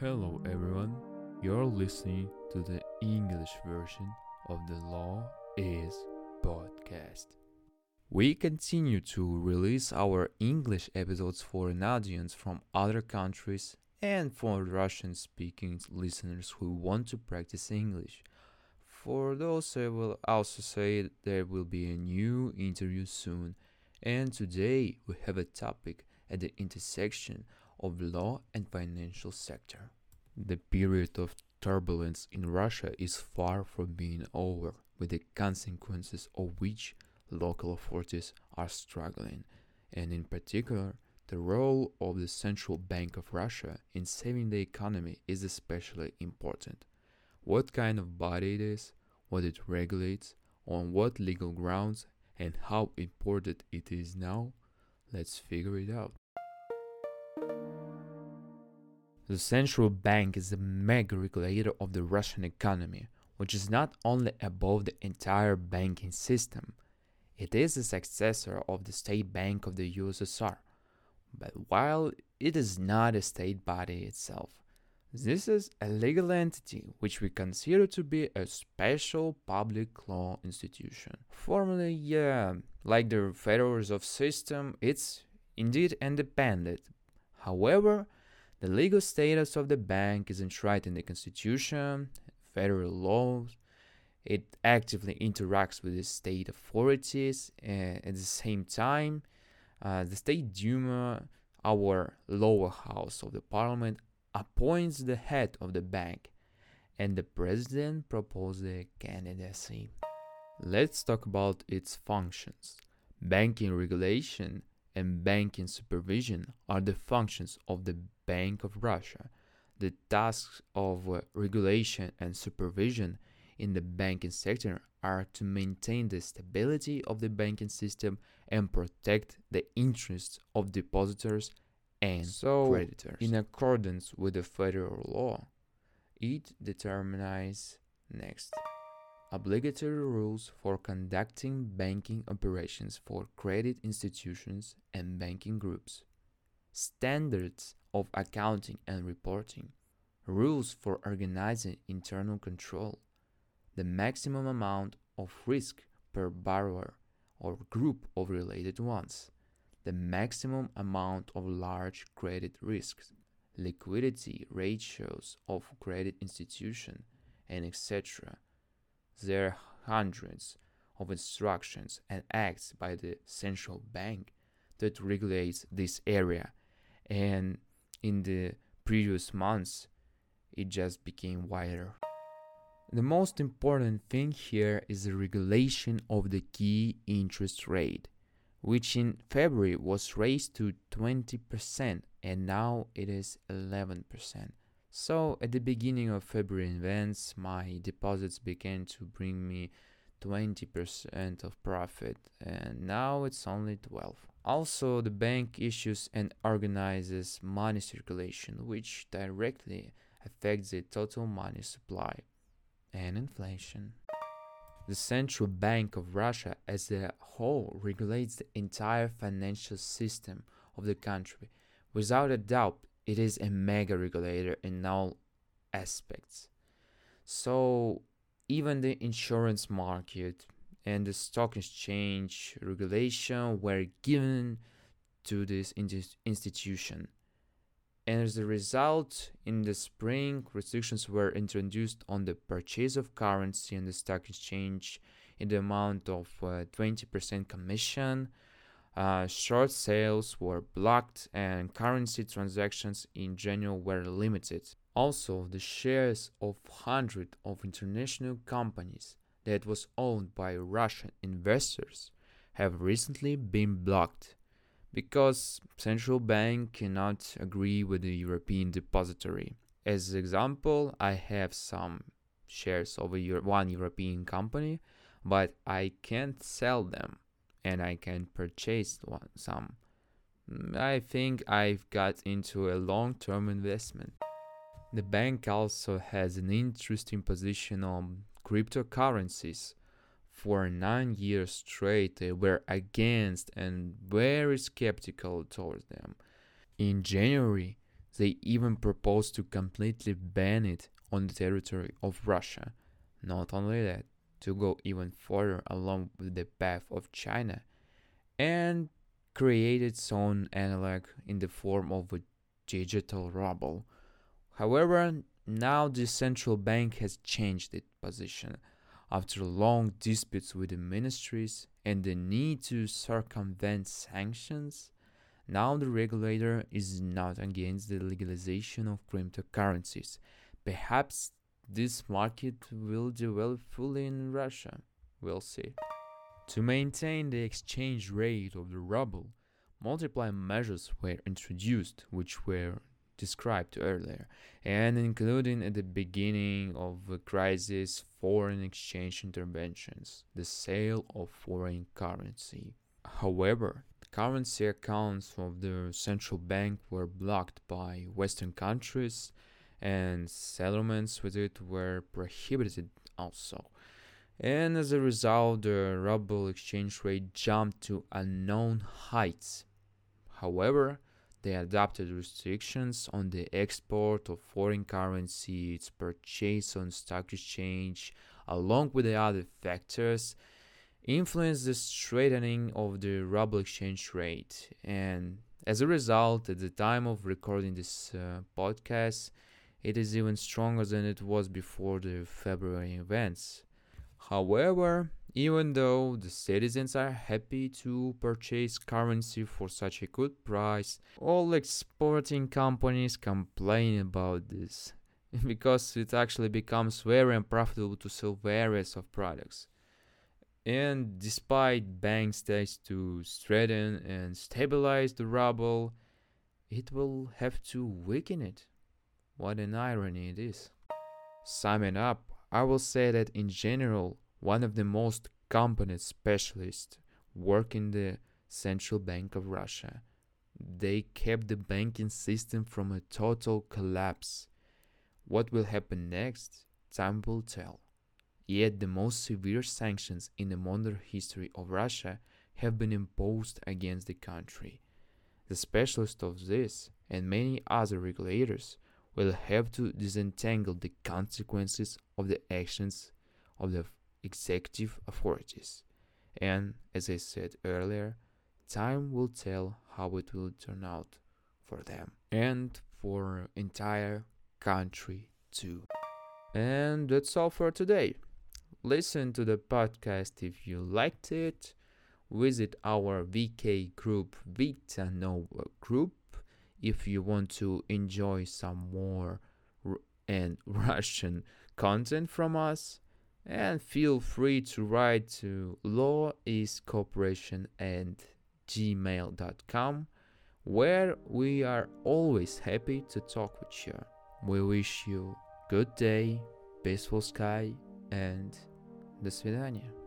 Hello everyone, you're listening to the English version of the Law is podcast. We continue to release our English episodes for an audience from other countries and for Russian speaking listeners who want to practice English. For those, I will also say there will be a new interview soon, and today we have a topic at the intersection of law and financial sector. The period of turbulence in Russia is far from being over, with the consequences of which local authorities are struggling, and in particular, the role of the Central Bank of Russia in saving the economy is especially important. What kind of body it is, what it regulates, on what legal grounds, and how important it is now, let's figure it out. The central bank is the mega regulator of the Russian economy, which is not only above the entire banking system, it is the successor of the State Bank of the USSR. But while it is not a state body itself, this is a legal entity which we consider to be a special public law institution. Formally, yeah, like the Federal Reserve System, it's indeed independent. However, the legal status of the bank is enshrined in the Constitution, federal laws, it actively interacts with the state authorities and at the same time uh, the state duma our lower house of the parliament appoints the head of the bank and the president proposes the candidacy. Let's talk about its functions. Banking regulation and banking supervision are the functions of the bank of russia the tasks of uh, regulation and supervision in the banking sector are to maintain the stability of the banking system and protect the interests of depositors and so, creditors. In accordance with the federal law, it determines next obligatory rules for conducting banking operations for credit institutions and banking groups, standards of accounting and reporting, rules for organizing internal control, the maximum amount of risk per borrower or group of related ones, the maximum amount of large credit risks, liquidity ratios of credit institution, and etc. There are hundreds of instructions and acts by the central bank that regulates this area and in the previous months it just became wider. The most important thing here is the regulation of the key interest rate, which in February was raised to 20% and now it is 11%. So at the beginning of February events, my deposits began to bring me 20% of profit and now it's only 12. Also, the bank issues and organizes money circulation, which directly affects the total money supply and inflation. The Central Bank of Russia as a whole regulates the entire financial system of the country. Without a doubt, it is a mega regulator in all aspects. So, even the insurance market and the stock exchange regulation were given to this institution and as a result, in the spring, restrictions were introduced on the purchase of currency on the stock exchange in the amount of uh, 20% commission. Uh, short sales were blocked and currency transactions in general were limited. Also, the shares of hundreds of international companies that was owned by Russian investors have recently been blocked because central bank cannot agree with the European depository. As example, I have some shares of Euro- one European company, but I can't sell them and I can purchase one, some. I think I've got into a long-term investment. The bank also has an interesting position on cryptocurrencies for nine years straight they were against and very skeptical towards them. In January, They even proposed to completely ban it on the territory of Russia. Not only that, to go even further along with the path of China and create its own analog in the form of a digital ruble. However, now the central bank has changed its position after long disputes with the ministries and the need to circumvent sanctions. Now the regulator is not against the legalization of cryptocurrencies. Perhaps this market will develop fully in Russia. We'll see. To maintain the exchange rate of the ruble, multiple measures were introduced, which were described earlier, and including at the beginning of the crisis foreign exchange interventions, the sale of foreign currency. However, currency accounts of the central bank were blocked by Western countries and settlements with it were prohibited also. And as a result, the ruble exchange rate jumped to unknown heights. However, they adopted restrictions on the export of foreign currency, its purchase on stock exchange, along with the other factors, influenced the straightening of the ruble exchange rate. And as a result, at the time of recording this uh, podcast, it is even stronger than it was before the February events. However, even though the citizens are happy to purchase currency for such a good price, all exporting companies complain about this because it actually becomes very unprofitable to sell various of products. And despite banks' tries to strengthen and stabilize the ruble, it will have to weaken it. What an irony it is. Summing up, I will say that in general, one of the most competent specialists work in the Central Bank of Russia. They kept the banking system from a total collapse. What will happen next, time will tell. Yet the most severe sanctions in the modern history of Russia have been imposed against the country. The specialists of this and many other regulators will have to disentangle the consequences of the actions of the executive authorities. And as I said earlier, time will tell how it will turn out for them and for entire country too. And that's all for today. Listen to the podcast if you liked it. Visit our VK group Vita Nova group if you want to enjoy some more and Russian content from us And feel free to write to lawiscorporation and gmail.com where we are always happy to talk with you. We wish you good day, peaceful sky, and до свидания.